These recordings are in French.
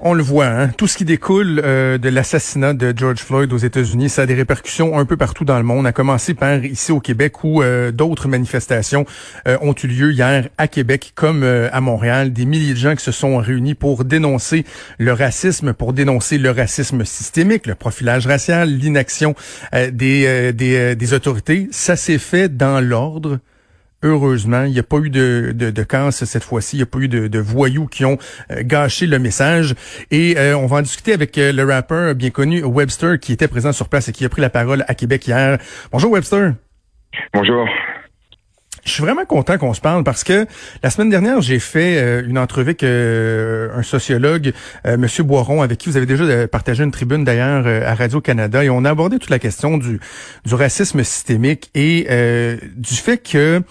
On le voit, hein? tout ce qui découle euh, de l'assassinat de George Floyd aux États-Unis, ça a des répercussions un peu partout dans le monde, à commencer par ici au Québec où euh, d'autres manifestations euh, ont eu lieu hier à Québec comme à Montréal. Des milliers de gens qui se sont réunis pour dénoncer le racisme, pour dénoncer le racisme systémique, le profilage racial, l'inaction des, des, des autorités. Ça s'est fait dans l'ordre Heureusement, il n'y a pas eu de, de, de casse cette fois-ci. Il n'y a pas eu de, de voyous qui ont euh, gâché le message. Et euh, on va en discuter avec euh, le rappeur bien connu Webster qui était présent sur place et qui a pris la parole à Québec hier. Bonjour Webster. Bonjour. Je suis vraiment content qu'on se parle parce que la semaine dernière, j'ai fait une entrevue avec un sociologue, Monsieur Boiron, avec qui vous avez déjà partagé une tribune d'ailleurs à Radio-Canada, et on a abordé toute la question du, du racisme systémique et du fait que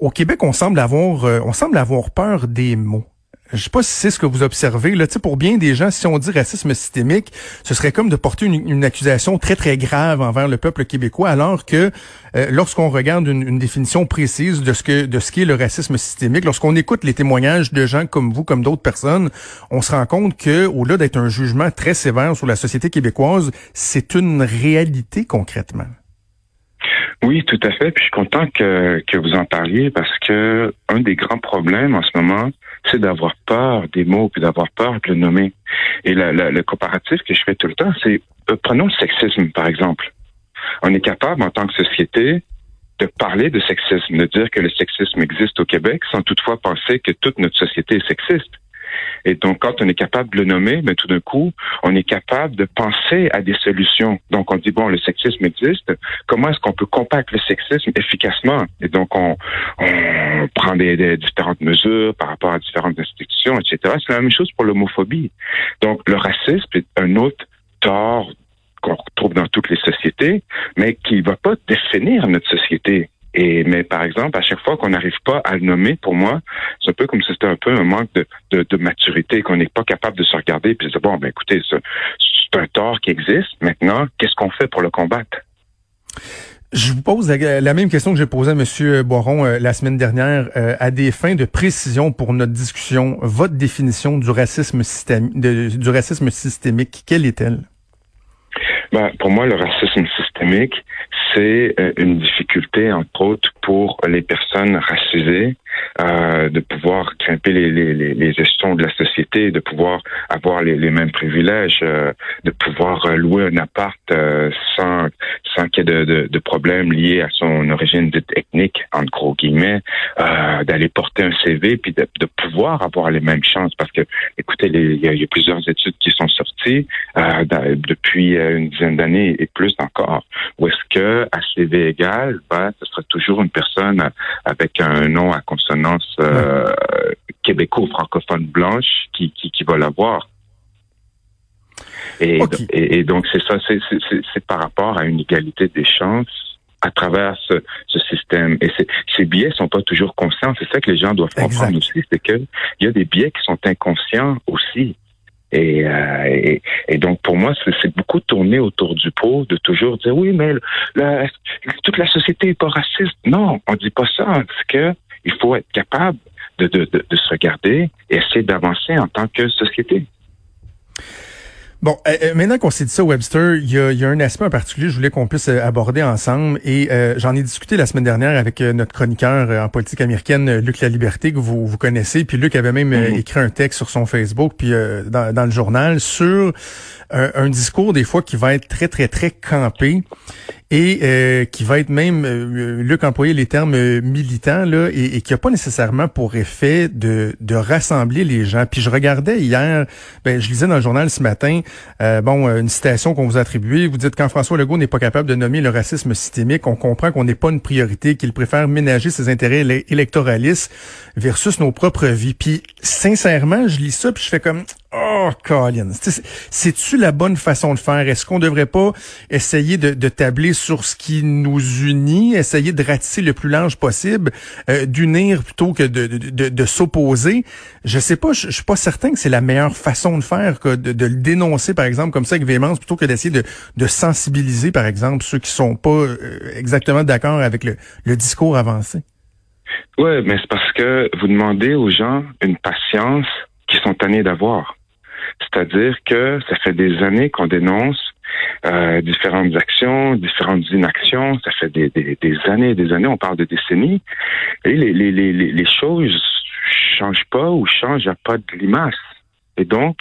au Québec, on semble avoir, euh, on semble avoir peur des mots. Je sais pas si c'est ce que vous observez. Là, pour bien des gens, si on dit racisme systémique, ce serait comme de porter une, accusation très très grave envers le peuple québécois, alors que euh, lorsqu'on regarde une, définition précise de ce que de ce qu'est le racisme systémique, lorsqu'on écoute les témoignages de gens comme vous, comme d'autres personnes, on se rend compte que au-delà d'être un jugement très sévère sur la société québécoise, c'est une réalité concrètement. Oui, tout à fait. Puis je suis content que, que vous en parliez parce que un des grands problèmes en ce moment, c'est d'avoir peur des mots puis d'avoir peur de le nommer. Et le comparatif que je fais tout le temps, c'est euh, prenons le sexisme par exemple. On est capable en tant que société de parler de sexisme, de dire que le sexisme existe au Québec sans toutefois penser que toute notre société est sexiste. Et donc, quand on est capable de le nommer, mais tout d'un coup, on est capable de penser à des solutions. Donc, on dit, bon, le sexisme existe. Comment est-ce qu'on peut combattre le sexisme efficacement? Et donc, on, on prend des, des, différentes mesures par rapport à différentes institutions, etc. C'est la même chose pour l'homophobie. Donc, le racisme est un autre tort qu'on retrouve dans toutes les sociétés, mais qui ne va pas définir notre société. Et mais par exemple, à chaque fois qu'on n'arrive pas à le nommer, pour moi, c'est un peu comme si c'était un peu un manque de, de, de maturité, qu'on n'est pas capable de se regarder et de dire bon, ben écoutez, c'est un tort qui existe. Maintenant, qu'est-ce qu'on fait pour le combattre? Je vous pose la, même question que j'ai posée à M. Boiron euh, la semaine dernière. Euh, à des fins de précision pour notre discussion, votre définition du racisme, du racisme systémique, quelle est-elle? Ben, pour moi, le racisme systémique, c'est euh, une difficulté, entre autres, pour les personnes racisées euh, de pouvoir grimper les, les, les, gestions de la société, de pouvoir avoir les, les mêmes privilèges, euh, de pouvoir louer un appart sans, sans qu'il y ait de, de, de, problèmes liés à son origine ethnique, en gros guillemets, d'aller porter un CV, puis de, de, pouvoir avoir les mêmes chances. Parce que, écoutez, il y, y, a plusieurs études qui sont sorties depuis une dizaine d'années et plus encore, où est-ce que à CV égal, ben, ce sera toujours une personne avec un nom à consonance euh, québéco-francophone blanche qui, qui, qui va l'avoir. Et, et, donc, c'est ça, c'est par rapport à une égalité des chances à travers ce, ce système. Et ces biais sont pas toujours conscients. C'est ça que les gens doivent comprendre aussi, c'est qu'il y a des biais qui sont inconscients aussi. Euh, et, et, donc, pour moi, c'est beaucoup tourné autour du pot, de toujours dire oui, mais toute la société est pas raciste. Non, on dit pas ça. C'est que il faut être capable de, de, de se regarder et essayer d'avancer en tant que société. Bon, euh, euh, maintenant qu'on s'est dit ça, Webster, il y a, y a, un aspect en particulier que je voulais qu'on puisse euh, aborder ensemble et j'en ai discuté la semaine dernière avec notre chroniqueur en politique américaine, Luc Laliberté, que vous, vous connaissez. Puis Luc avait même mm-hmm. écrit un texte sur son Facebook, puis dans, dans, le journal, sur un, discours des fois qui va être très, très, très campé et euh, qui va être même, euh, Luc employé les termes euh, militants, là, et, qui n'a pas nécessairement pour effet de, de rassembler les gens. Puis je regardais hier, ben, je lisais dans le journal ce matin, bon, une citation qu'on vous attribue. Vous dites quand François Legault n'est pas capable de nommer le racisme systémique, on comprend qu'on n'est pas une priorité, qu'il préfère ménager ses intérêts électoralistes versus nos propres vies. Puis sincèrement, je lis ça, puis je fais comme Oh, Colin, c'est-tu la bonne façon de faire? Est-ce qu'on devrait pas essayer de, de, tabler sur ce qui nous unit, essayer de ratisser le plus large possible, euh, d'unir plutôt que de, de, de s'opposer? Je sais pas, je, suis pas certain que c'est la meilleure façon de faire que de, le dénoncer, par exemple, comme ça avec véhémence, plutôt que d'essayer de, sensibiliser, par exemple, ceux qui sont pas euh, exactement d'accord avec le, discours avancé. Ouais, mais c'est parce que vous demandez aux gens une patience qu'ils sont tannés d'avoir. C'est-à-dire que ça fait des années qu'on dénonce euh, différentes actions, différentes inactions. Ça fait des, des, des, années, des années, on parle de décennies. Et les, les, les, les choses changent pas ou changent à pas de limace. Et donc,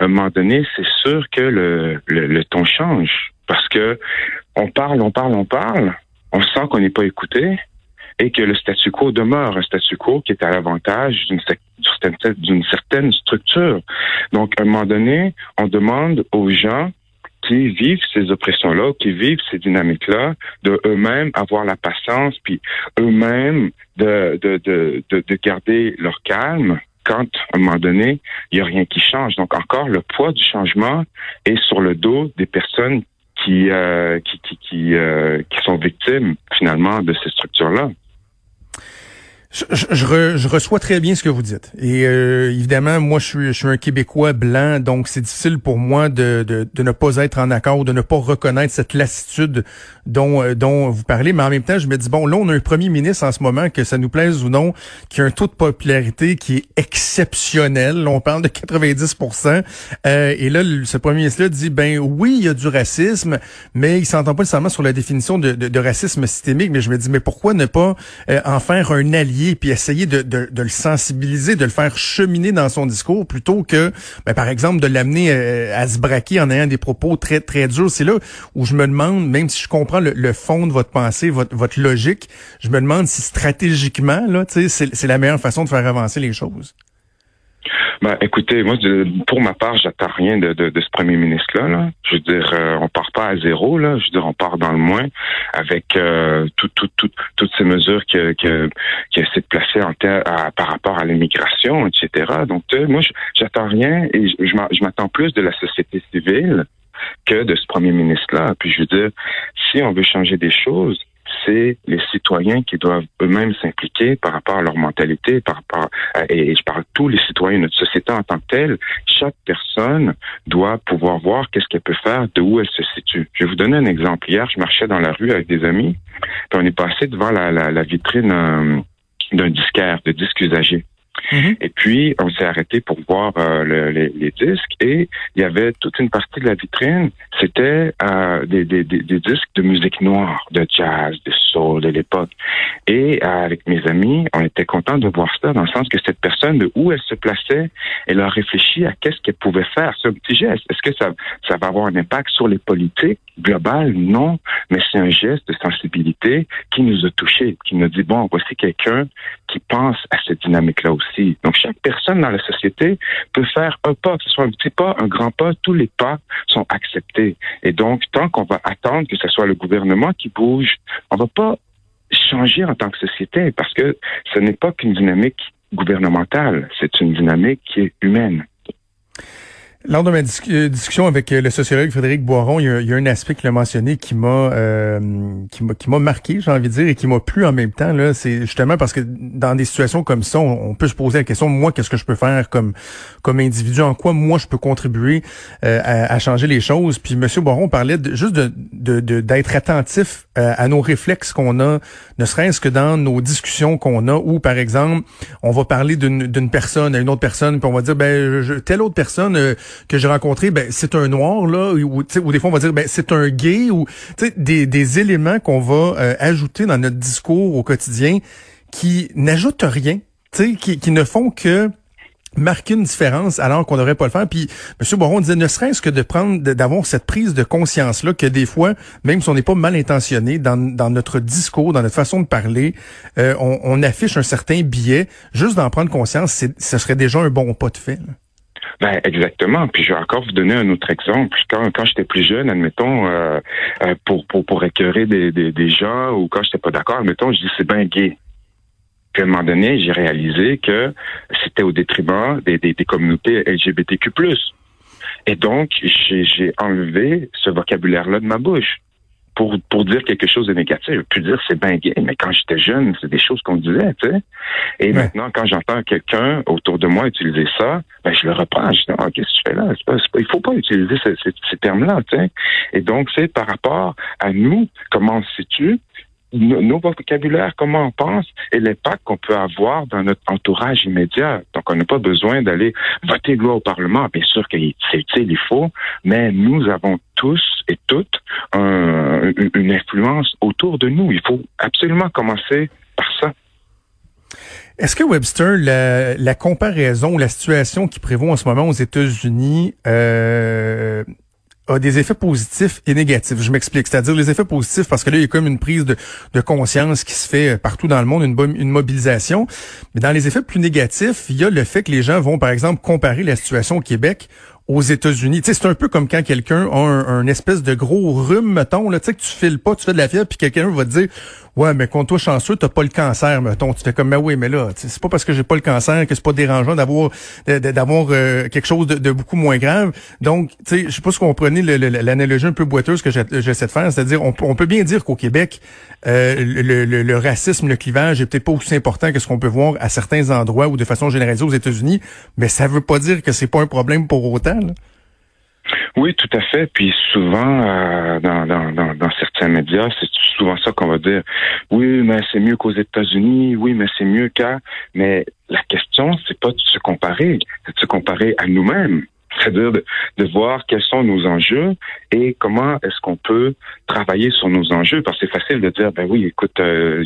à un moment donné, c'est sûr que le, le, le, ton change parce que on parle, on parle, on parle, on sent qu'on n'est pas écouté et que le statu quo demeure un statu quo qui est à l'avantage d'une certaine structure. Donc, à un moment donné, on demande aux gens qui vivent ces oppressions-là, qui vivent ces dynamiques-là, de eux-mêmes avoir la patience, puis eux-mêmes de, de, de, de, garder leur calme quand, à un moment donné, il n'y a rien qui change. Donc, encore, le poids du changement est sur le dos des personnes qui, euh, qui, qui, qui, euh, qui sont victimes, finalement, de ces structures-là. Je, je, je, reçois très bien ce que vous dites. Et euh, évidemment, moi, je suis, je suis un Québécois blanc, donc c'est difficile pour moi de, de, de, ne pas être en accord, de ne pas reconnaître cette lassitude dont, euh, dont vous parlez. Mais en même temps, je me dis, bon, là, on a un premier ministre en ce moment, que ça nous plaise ou non, qui a un taux de popularité qui est exceptionnel. on parle de 90% euh, Et là, ce premier ministre-là dit, ben oui, il y a du racisme, mais il s'entend pas nécessairement sur la définition de, de, de, racisme systémique. Mais je me dis, mais pourquoi ne pas en faire un allié puis essayer de, le sensibiliser, de le faire cheminer dans son discours plutôt que, ben, par exemple, de l'amener euh, à se braquer en ayant des propos très, très durs. C'est là où je me demande, même si je comprends le, fond de votre pensée, votre, votre logique, je me demande si stratégiquement, là, c'est la meilleure façon de faire avancer les choses. Ben, écoutez, moi, pour ma part, j'attends rien de, de, de, ce premier ministre-là. Là. Je veux dire, euh, on part pas à zéro. Là. Je veux dire, on part dans le moins avec euh, tout, tout, tout, toutes ces mesures que, que, qui essaie de placer en terre par rapport à l'immigration, etc. Donc, moi, j'attends rien et je m'attends plus de la société civile que de ce premier ministre-là. Puis, je veux dire, si on veut changer des choses, c'est les citoyens qui doivent eux-mêmes s'impliquer par rapport à leur mentalité, par rapport et je parle tous les citoyens de notre société en tant que telle. Chaque personne doit pouvoir voir qu'est-ce qu'elle peut faire, de où elle se situe. Je vais vous donner un exemple. Hier, je marchais dans la rue avec des amis, puis on est passé devant la, la, vitrine euh, d'un disquaire, de disques usagés. Mm-hmm. Et puis, on s'est arrêté pour voir euh, les, disques et il y avait toute une partie de la vitrine, c'était euh, des, disques de musique noire, de jazz, de soul de l'époque. Et euh, avec mes amis, on était contents de voir ça dans le sens que cette personne, de où elle se plaçait, elle a réfléchi à qu'est-ce qu'elle pouvait faire. Un petit geste. Est-ce que ça, ça va avoir un impact sur les politiques? Globales? Non, mais c'est un geste de sensibilité qui nous a touchés, qui nous dit, bon, voici quelqu'un qui pense à cette dynamique-là aussi. Donc, chaque personne dans la société peut faire un pas, que ce soit un petit pas, un grand pas, tous les pas sont acceptés. Et donc, tant qu'on va attendre que ce soit le gouvernement qui bouge, on va pas changer en tant que société parce que ce n'est pas qu'une dynamique gouvernementale, c'est une dynamique qui est humaine. Lors de ma euh, discussion avec euh, le sociologue Frédéric Boiron, il y a, un aspect qu'il a mentionné qui m'a euh, qui m'a qui m'a marqué, j'ai envie de dire, et qui m'a plu en même temps. Là, c'est justement parce que dans des situations comme ça, on, peut se poser la question moi, qu'est-ce que je peux faire comme comme individu, en quoi moi je peux contribuer à, changer les choses? Puis Monsieur Boiron parlait de, juste de d'être attentif à nos réflexes qu'on a, ne serait-ce que dans nos discussions qu'on a, où par exemple on va parler d'une personne à une autre personne, puis on va dire ben je, telle autre personne que j'ai rencontré, ben c'est un noir là, ou, ou des fois on va dire ben c'est un gay ou des, des éléments qu'on va euh, ajouter dans notre discours au quotidien qui n'ajoutent rien, qui, qui ne font que marquer une différence alors qu'on n'aurait pas le faire. Puis M. Boron disait, ne serait-ce que de prendre, d'avoir cette prise de conscience-là, que des fois, même si on n'est pas mal intentionné, dans, dans notre discours, dans notre façon de parler, euh, on, on, affiche un certain biais. Juste d'en prendre conscience, ce serait déjà un bon pas de fait. Ben exactement. Puis je vais encore vous donner un autre exemple. Quand, quand j'étais plus jeune, admettons, euh, euh, pour, pour, pour écœurer des, des, gens ou quand j'étais pas d'accord, admettons, je dis c'est bien gay. Puis à un moment donné, j'ai réalisé que c'était au détriment des, des, des communautés LGBTQ+. Et donc, j'ai enlevé ce vocabulaire-là de ma bouche pour, pour dire quelque chose de négatif. Je peux dire c'est bien gay, mais quand j'étais jeune, c'est des choses qu'on disait, tu sais. Et maintenant, quand j'entends quelqu'un autour de moi utiliser ça, ben je le reprends. Je dis, ah, qu'est-ce que tu fais là? C'est pas, pas, il faut pas utiliser ces, ces, termes-là, tu sais. Et donc, c'est par rapport à nous, comment on se situe, nos vocabulaires, comment on pense et l'impact qu'on peut avoir dans notre entourage immédiat. Donc, on n'a pas besoin d'aller voter une loi au Parlement. Bien sûr que c'est utile, il faut, mais nous avons tous et toutes une influence autour de nous. Il faut absolument commencer par ça. Est-ce que Webster, la, la, comparaison, la situation qui prévaut en ce moment aux États-Unis, euh, a des effets positifs et négatifs. Je m'explique. C'est-à-dire les effets positifs parce que là, il y a comme une prise de, conscience qui se fait partout dans le monde, une, mobilisation. Mais dans les effets plus négatifs, il y a le fait que les gens vont, par exemple, comparer la situation au Québec aux États-Unis. C'est un peu comme quand quelqu'un a un, espèce de gros rhume, mettons, là, tu sais, que tu files pas, tu fais de la fièvre, puis quelqu'un va te dire, ouais, mais quand toi chanceux, t'as pas le cancer, mettons. Tu fais comme, mais oui, mais là, c'est pas parce que j'ai pas le cancer que c'est pas dérangeant d'avoir d'avoir euh, quelque chose de, beaucoup moins grave. Donc, tu sais, je sais pas si vous comprenez l'analogie un peu boiteuse que j'essaie de faire, c'est-à-dire, on, peut bien dire qu'au Québec, euh, le, le, racisme, le clivage est peut-être pas aussi important que ce qu'on peut voir à certains endroits ou de façon généralisée aux États-Unis, mais ça veut pas dire que c'est pas un problème pour autant. Oui, tout à fait. Puis souvent, euh, dans, dans, dans, certains médias, c'est souvent ça qu'on va dire. Oui, mais c'est mieux qu'aux États-Unis. Oui, mais c'est mieux qu'à. Mais la question, c'est pas de se comparer, c'est de se comparer à nous-mêmes. C'est-à-dire de, de, voir quels sont nos enjeux et comment est-ce qu'on peut travailler sur nos enjeux. Parce que c'est facile de dire, ben oui, écoute, euh,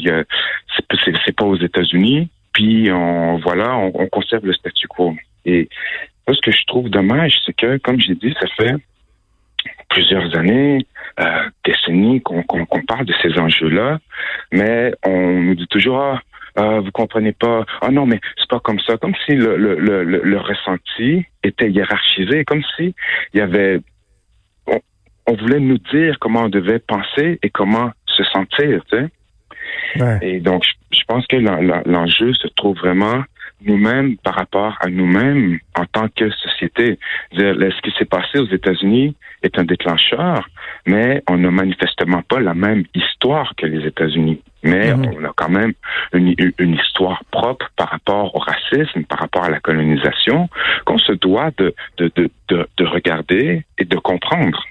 c'est pas aux États-Unis, puis on voilà, on, on conserve le statu quo. Et ce que je trouve dommage, c'est que, comme j'ai dit, ça fait plusieurs années, euh, décennies qu'on parle de ces enjeux-là, mais on nous dit toujours ah, ah vous comprenez pas, ah non mais c'est pas comme ça, comme si le, le, le, le ressenti était hiérarchisé, comme si il y avait on, on, voulait nous dire comment on devait penser et comment se sentir, tu sais. Ouais. Et donc je, je pense que l'enjeu se trouve vraiment nous-mêmes par rapport à nous-mêmes en tant que société. Ce qui s'est passé aux États-Unis est un déclencheur, mais on n'a manifestement pas la même histoire que les États-Unis. Mais mhm. on a quand même une, une, histoire propre par rapport au racisme, par rapport à la colonisation, qu'on se doit de, de, de, de, de regarder et de comprendre.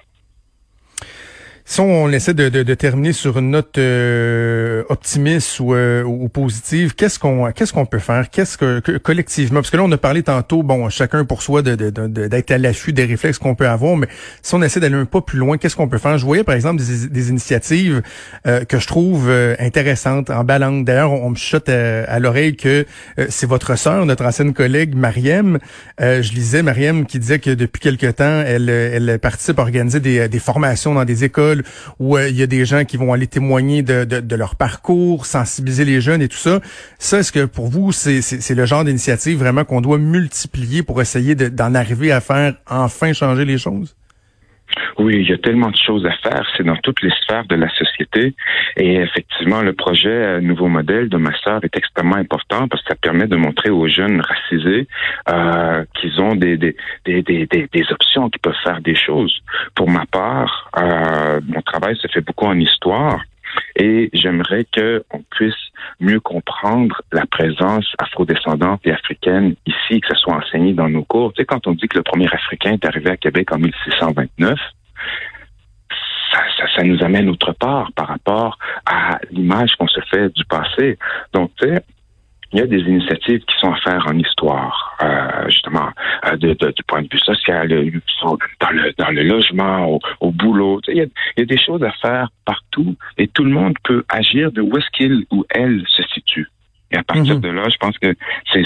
Si on essaie de, de, de terminer sur une note euh, optimiste ou, euh, ou positive, qu'est-ce qu'on qu'est-ce qu'on peut faire? Qu'est-ce que, collectivement? Parce que là, on a parlé tantôt, bon, chacun pour soi d'être de, de, à l'affût des réflexes qu'on peut avoir, mais si on essaie d'aller un pas plus loin, qu'est-ce qu'on peut faire? Je voyais par exemple des, des initiatives euh, que je trouve euh, intéressantes, en balance. D'ailleurs, on, me chuchote à, l'oreille que c'est votre sœur, notre ancienne collègue Mariem. je lisais Mariem qui disait que depuis quelque temps, elle, elle participe à organiser des, des formations dans des écoles où euh, il y a des gens qui vont aller témoigner de, de, leur parcours, sensibiliser les jeunes et tout ça. Ça, est-ce que pour vous, c'est le genre d'initiative vraiment qu'on doit multiplier pour essayer d'en arriver à faire enfin changer les choses? Oui, il y a tellement de choses à faire. C'est dans toutes les sphères de la société. Et effectivement, le projet euh, Nouveau Modèle de ma sœur est extrêmement important parce que ça permet de montrer aux jeunes racisés euh, qu'ils ont des, des, des, des, des options, qu'ils peuvent faire des choses. Pour ma part, euh, mon travail se fait beaucoup en histoire. Et j'aimerais qu'on puisse mieux comprendre la présence afrodescendante et africaine ici, que ce soit enseigné dans nos cours. Tu sais, quand on dit que le premier Africain est arrivé à Québec en 1629, ça, ça, ça, nous amène autre part par rapport à l'image qu'on se fait du passé. Donc, tu sais, il y a des initiatives qui sont à faire en histoire, euh, de, du point de vue social, euh, dans le, dans le logement, au, boulot. Il y, a, il y, a, des choses à faire partout et tout le monde peut agir de où est-ce qu'il ou elle se situe. Et à partir mhm. de là, je pense que c'est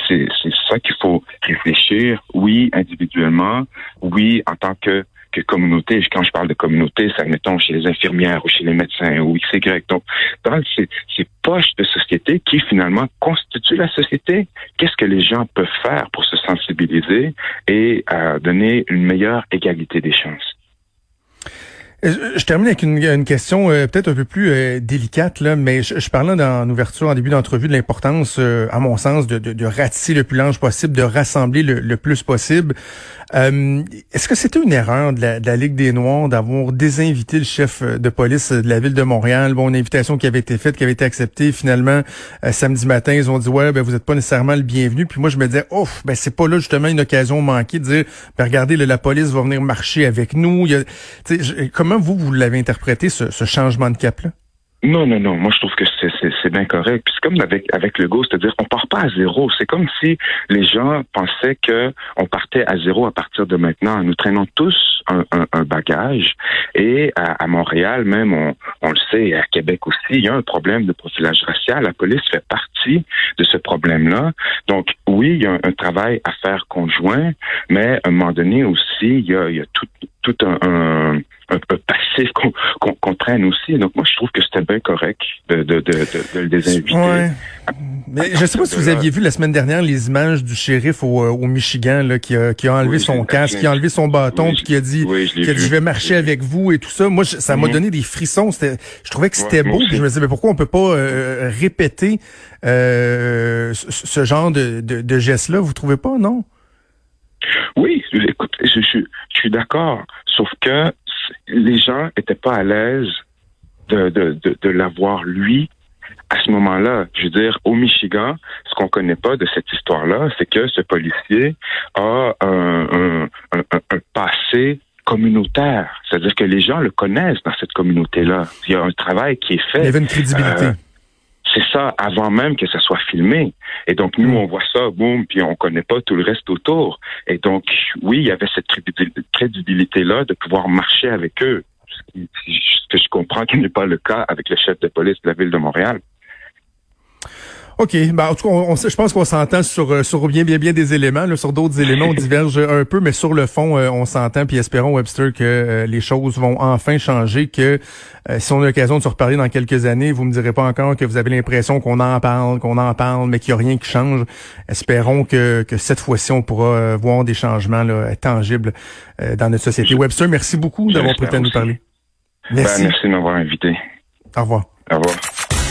ça qu'il faut réfléchir, oui, individuellement, oui, en tant que que communauté. Quand je parle de communauté, c'est, admettons, chez les infirmières ou chez les médecins ou XY. Donc, dans ces, poches de société qui, finalement, constituent la société, qu'est-ce que les gens peuvent faire pour se sensibiliser et euh, donner une meilleure égalité des chances? Euh, je termine avec une, question euh, peut-être un peu plus délicate, mais je, parlais dans l'ouverture, en début d'entrevue, de l'importance, à mon sens, de, ratisser le plus large possible, de rassembler le, plus possible. Est-ce que c'était une erreur de la, Ligue des Noirs d'avoir désinvité le chef de police de la ville de Montréal? Bon, une invitation qui avait été faite, qui avait été acceptée. Finalement, samedi matin, ils ont dit, ouais, ben, vous n'êtes pas nécessairement le bienvenu. Puis moi, je me disais, ouf, ben, c'est pas là justement une occasion manquée de dire, ben, regardez, la police va venir marcher avec nous. Comment vous, vous l'avez interprété, ce, changement de cap-là? Non, non, non. Moi, je trouve que c'est bien correct. Puis c'est comme avec avec le go, c'est-à-dire on part pas à zéro. C'est comme si les gens pensaient que on partait à zéro à partir de maintenant. Nous traînons tous un, un, bagage. Et à, Montréal, même, on, on, le sait, à Québec aussi, il y a un problème de profilage racial. La police fait partie de ce problème-là. Donc, oui, il y a un, travail à faire conjoint, mais à un moment donné aussi, il y a, il y a tout, tout un un peu passif qu'on traîne aussi. Donc moi, je trouve que c'était bien correct de, de, de, de, les inviter. Ouais. Mais je sais pas si vous aviez vu la semaine dernière les images du shérif au, euh, au Michigan là, qui, a, qui a enlevé son casque, qui a enlevé son bâton, puis qui a dit, qui a dit je vais marcher avec vous et tout ça. Moi, ça m'a mhm. donné des frissons. Je trouvais que c'était beau. je me disais mais pourquoi on peut pas euh, répéter euh, ce genre de, de, de geste-là? Vous trouvez pas, non? Oui, écoute, je, je, je suis d'accord. Sauf que les gens étaient pas à l'aise de, de, de, l'avoir lui à ce moment-là. Je veux dire, au Michigan, ce qu'on connaît pas de cette histoire-là, c'est que ce policier a un, un, un, passé communautaire. C'est-à-dire que les gens le connaissent dans cette communauté-là. Il y a un travail qui est fait. Il y avait une crédibilité. Euh, c'est ça avant même que ça soit filmé. Et donc nous, mm. on voit ça, boum, puis on connaît pas tout le reste autour. Et donc oui, il y avait cette crédibilité-là de pouvoir marcher avec eux, ce, que je comprends qui n'est pas le cas avec le chef de police de la ville de Montréal. OK. Ben, en tout cas, on, je pense qu'on s'entend sur, euh, sur bien, bien, bien des éléments. Là, sur d'autres éléments, on diverge un peu, mais sur le fond, euh, on s'entend. Puis espérons, Webster, que euh, les choses vont enfin changer, que si on a l'occasion de se reparler dans quelques années, vous me direz pas encore que vous avez l'impression qu'on en parle, qu'on en parle, mais qu'il n'y a rien qui change. Espérons que, que cette fois-ci, on pourra voir des changements là, tangibles dans notre société. Webster, merci beaucoup d'avoir pris le temps de nous parler. Merci. Ben, merci de m'avoir invité. Au revoir. Au revoir.